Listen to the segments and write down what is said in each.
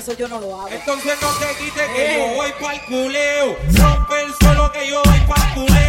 eso yo no lo hago. Entonces no te quites que eh. yo voy para el culeo. Rompe el suelo que yo voy para el culeo.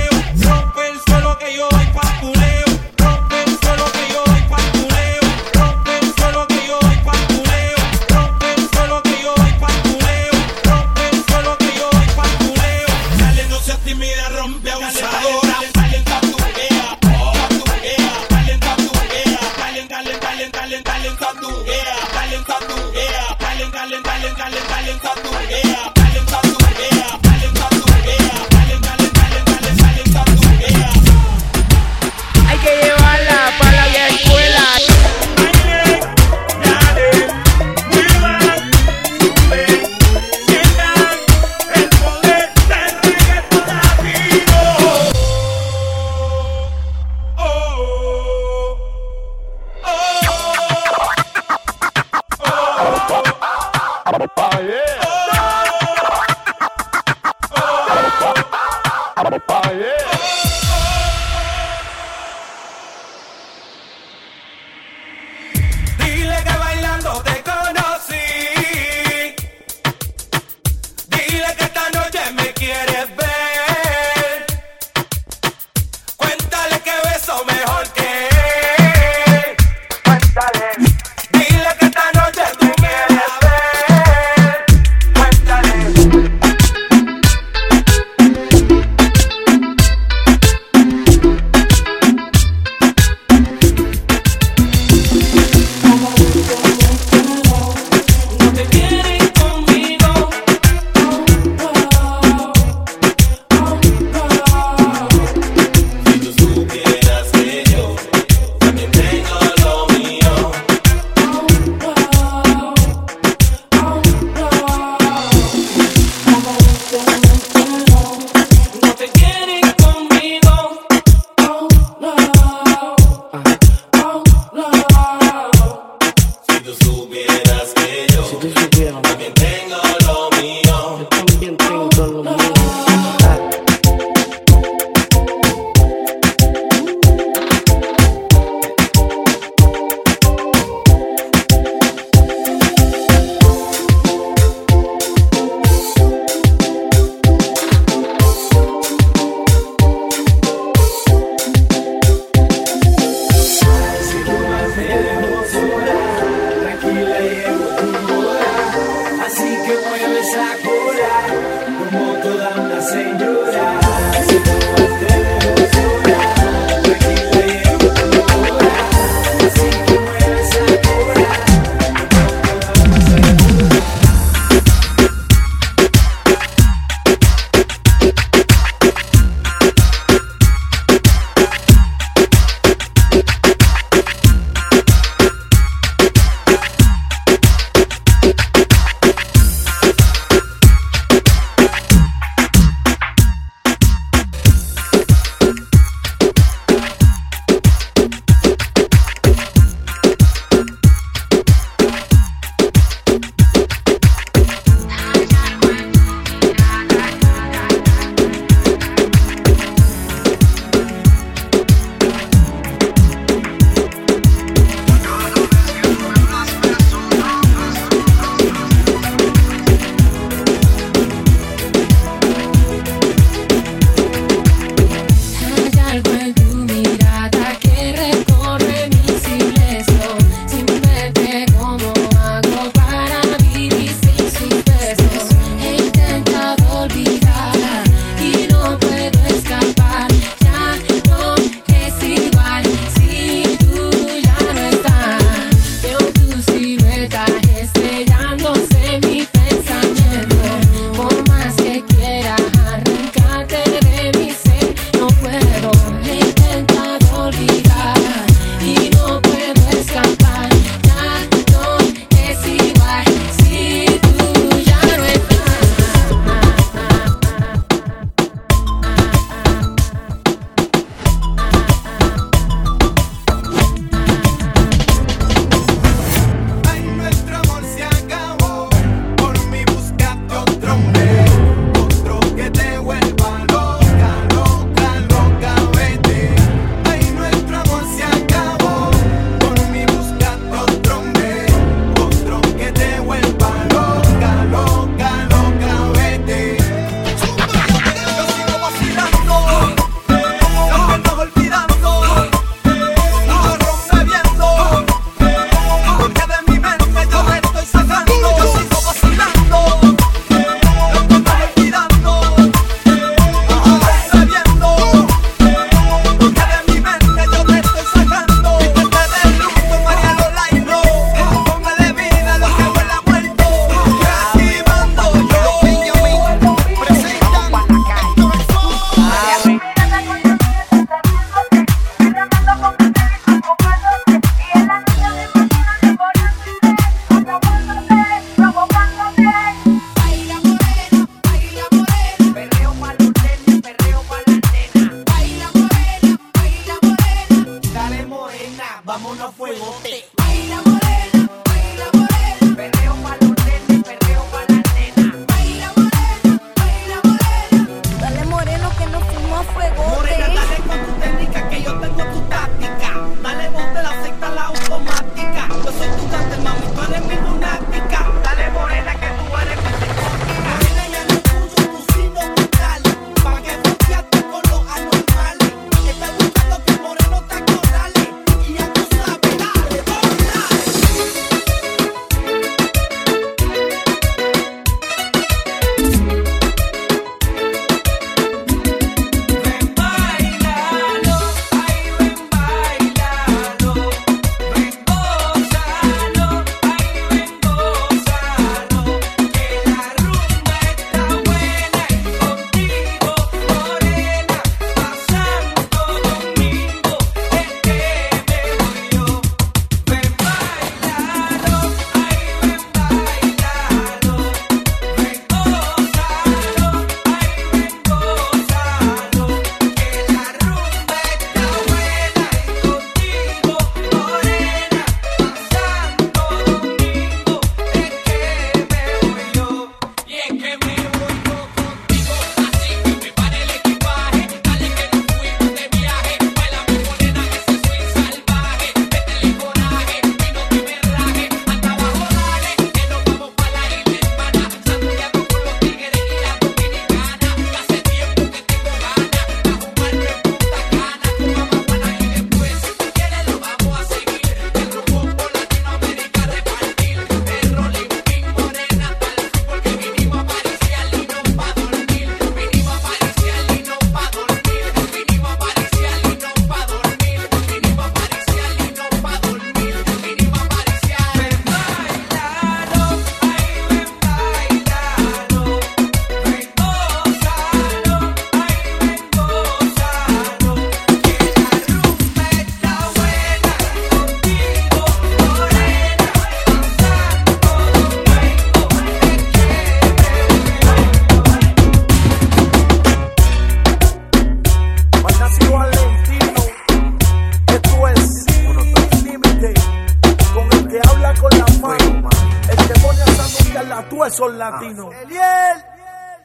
la tú esos latinos.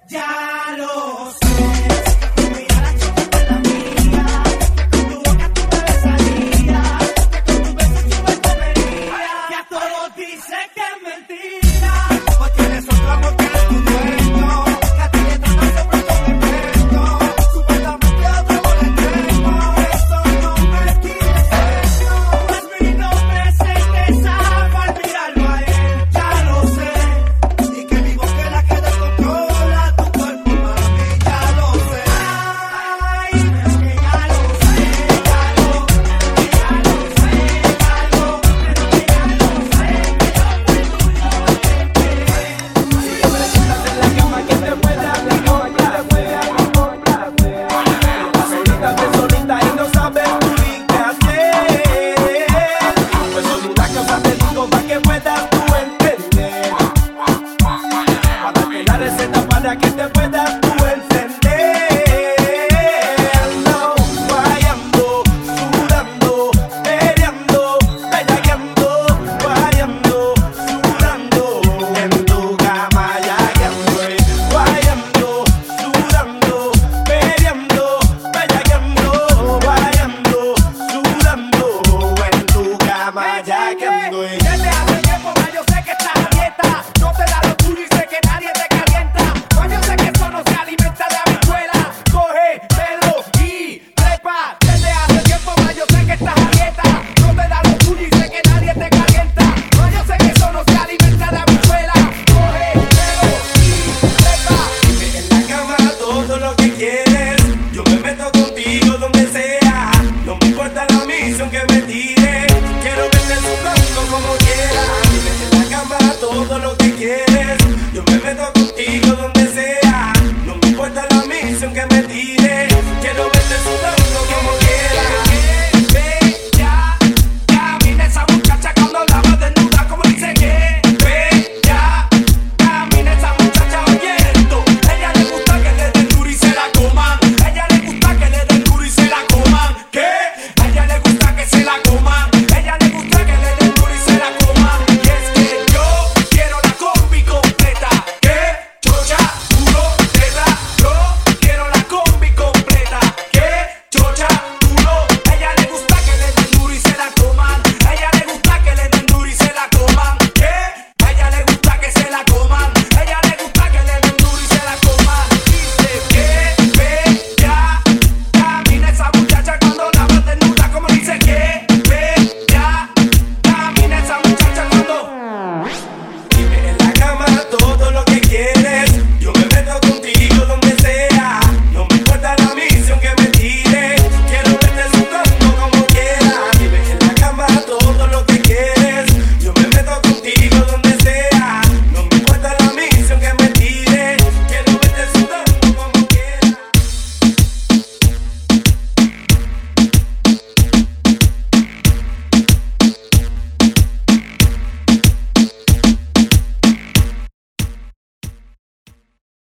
Ya lo sé.